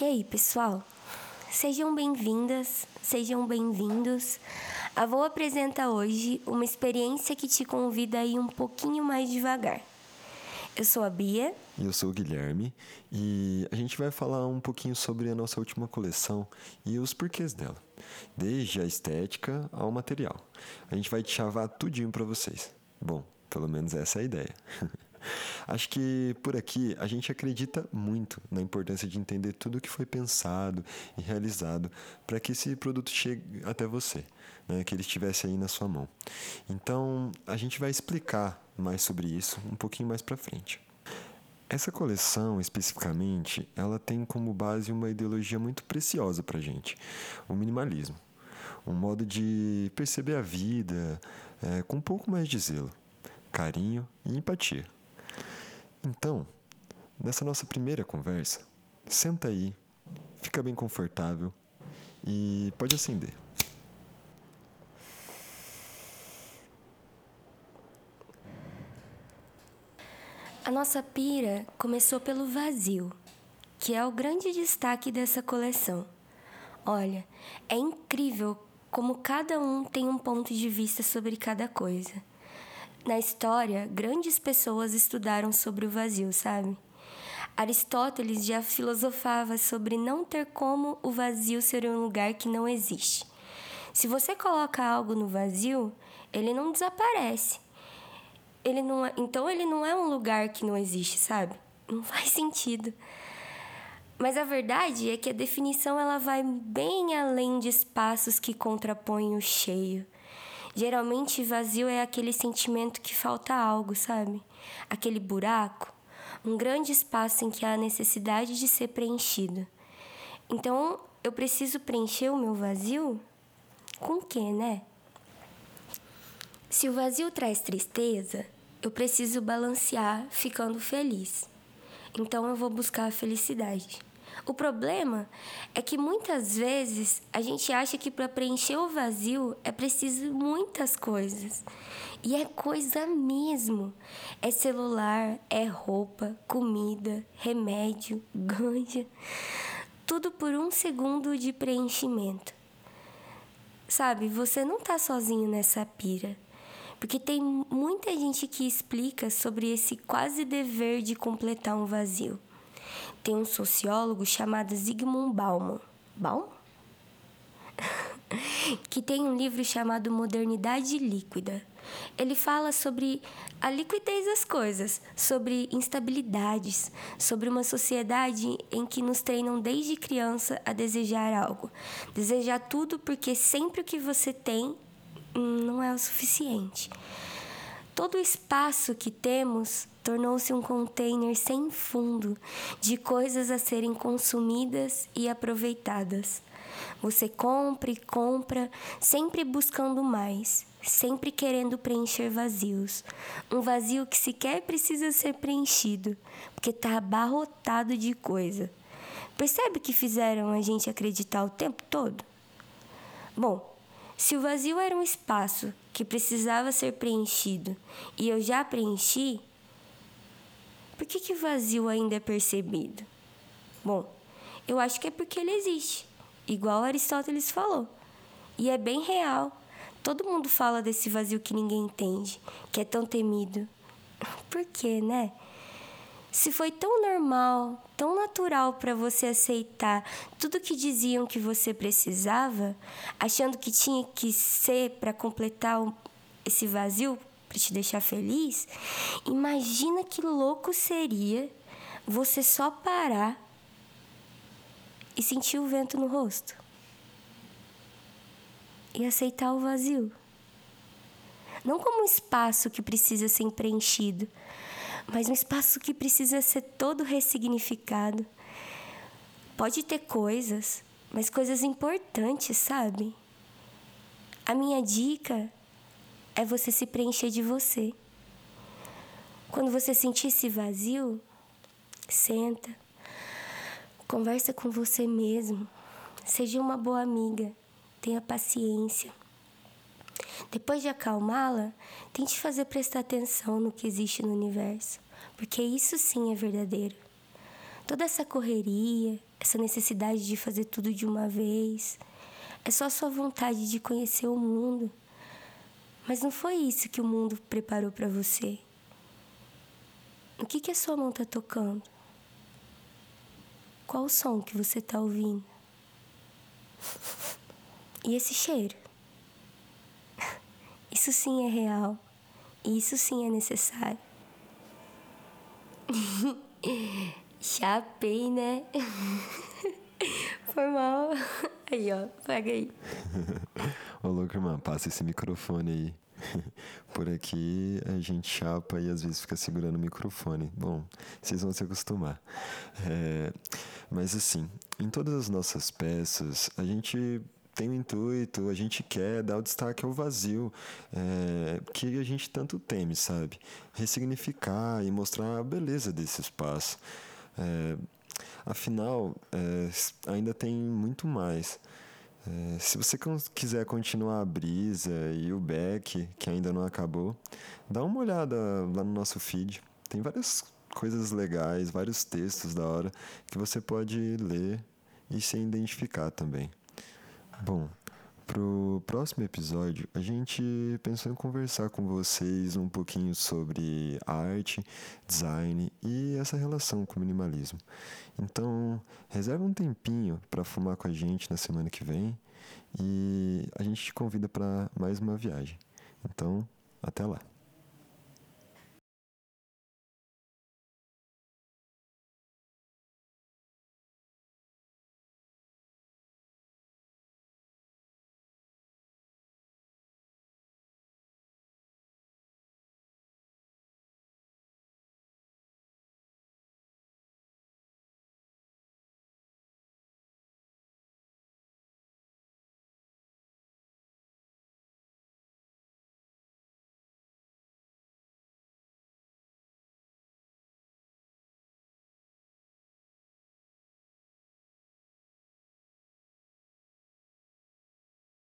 E aí, pessoal? Sejam bem-vindas, sejam bem-vindos. A Vou apresenta hoje uma experiência que te convida a ir um pouquinho mais devagar. Eu sou a Bia. E eu sou o Guilherme. E a gente vai falar um pouquinho sobre a nossa última coleção e os porquês dela. Desde a estética ao material. A gente vai te chavar tudinho para vocês. Bom, pelo menos essa é a ideia. Acho que por aqui a gente acredita muito na importância de entender tudo o que foi pensado e realizado para que esse produto chegue até você, né? que ele estivesse aí na sua mão. Então a gente vai explicar mais sobre isso um pouquinho mais para frente. Essa coleção, especificamente, ela tem como base uma ideologia muito preciosa para gente, o minimalismo. Um modo de perceber a vida é, com um pouco mais de zelo, carinho e empatia. Então, nessa nossa primeira conversa, senta aí, fica bem confortável e pode acender. A nossa pira começou pelo vazio, que é o grande destaque dessa coleção. Olha, é incrível como cada um tem um ponto de vista sobre cada coisa. Na história, grandes pessoas estudaram sobre o vazio, sabe? Aristóteles já filosofava sobre não ter como o vazio ser um lugar que não existe. Se você coloca algo no vazio, ele não desaparece. Ele não é, então ele não é um lugar que não existe, sabe? Não faz sentido. Mas a verdade é que a definição ela vai bem além de espaços que contrapõem o cheio. Geralmente, vazio é aquele sentimento que falta algo, sabe? Aquele buraco, um grande espaço em que há necessidade de ser preenchido. Então, eu preciso preencher o meu vazio? Com o quê, né? Se o vazio traz tristeza, eu preciso balancear ficando feliz. Então, eu vou buscar a felicidade. O problema é que muitas vezes a gente acha que para preencher o vazio é preciso muitas coisas. E é coisa mesmo. É celular, é roupa, comida, remédio, ganja. Tudo por um segundo de preenchimento. Sabe, você não tá sozinho nessa pira. Porque tem muita gente que explica sobre esse quase dever de completar um vazio tem um sociólogo chamado Zygmunt Bauman. Bauman? que tem um livro chamado Modernidade Líquida. Ele fala sobre a liquidez das coisas, sobre instabilidades, sobre uma sociedade em que nos treinam desde criança a desejar algo. Desejar tudo porque sempre o que você tem hum, não é o suficiente. Todo o espaço que temos tornou-se um container sem fundo de coisas a serem consumidas e aproveitadas. Você compra e compra, sempre buscando mais, sempre querendo preencher vazios. Um vazio que sequer precisa ser preenchido, porque está abarrotado de coisa. Percebe que fizeram a gente acreditar o tempo todo? Bom, se o vazio era um espaço que precisava ser preenchido e eu já preenchi, por que, que vazio ainda é percebido? Bom, eu acho que é porque ele existe, igual Aristóteles falou. E é bem real. Todo mundo fala desse vazio que ninguém entende, que é tão temido. Por quê, né? Se foi tão normal, tão natural para você aceitar tudo que diziam que você precisava, achando que tinha que ser para completar esse vazio, para te deixar feliz, imagina que louco seria você só parar e sentir o vento no rosto e aceitar o vazio. Não como um espaço que precisa ser preenchido, mas um espaço que precisa ser todo ressignificado. Pode ter coisas, mas coisas importantes, sabe? A minha dica é você se preencher de você. Quando você sentir esse vazio, senta, conversa com você mesmo, seja uma boa amiga, tenha paciência. Depois de acalmá-la, tente fazer prestar atenção no que existe no universo, porque isso sim é verdadeiro. Toda essa correria, essa necessidade de fazer tudo de uma vez, é só sua vontade de conhecer o mundo. Mas não foi isso que o mundo preparou para você. O que, que a sua mão está tocando? Qual o som que você está ouvindo? E esse cheiro? Isso sim é real. E isso sim é necessário. Chapei, né? Foi mal. Aí, ó, pega aí. Ô, louco, irmã, passa esse microfone aí. Por aqui a gente chapa e às vezes fica segurando o microfone. Bom, vocês vão se acostumar. É, mas assim, em todas as nossas peças, a gente tem o intuito, a gente quer dar o destaque ao vazio é, que a gente tanto teme, sabe? Ressignificar e mostrar a beleza desse espaço. É, afinal, é, ainda tem muito mais. É, se você quiser continuar a brisa e o back, que ainda não acabou, dá uma olhada lá no nosso feed. Tem várias coisas legais, vários textos da hora que você pode ler e se identificar também. Bom, pro próximo episódio, a gente pensou em conversar com vocês um pouquinho sobre arte, design e essa relação com o minimalismo. Então, reserva um tempinho para fumar com a gente na semana que vem e a gente te convida para mais uma viagem. Então, até lá.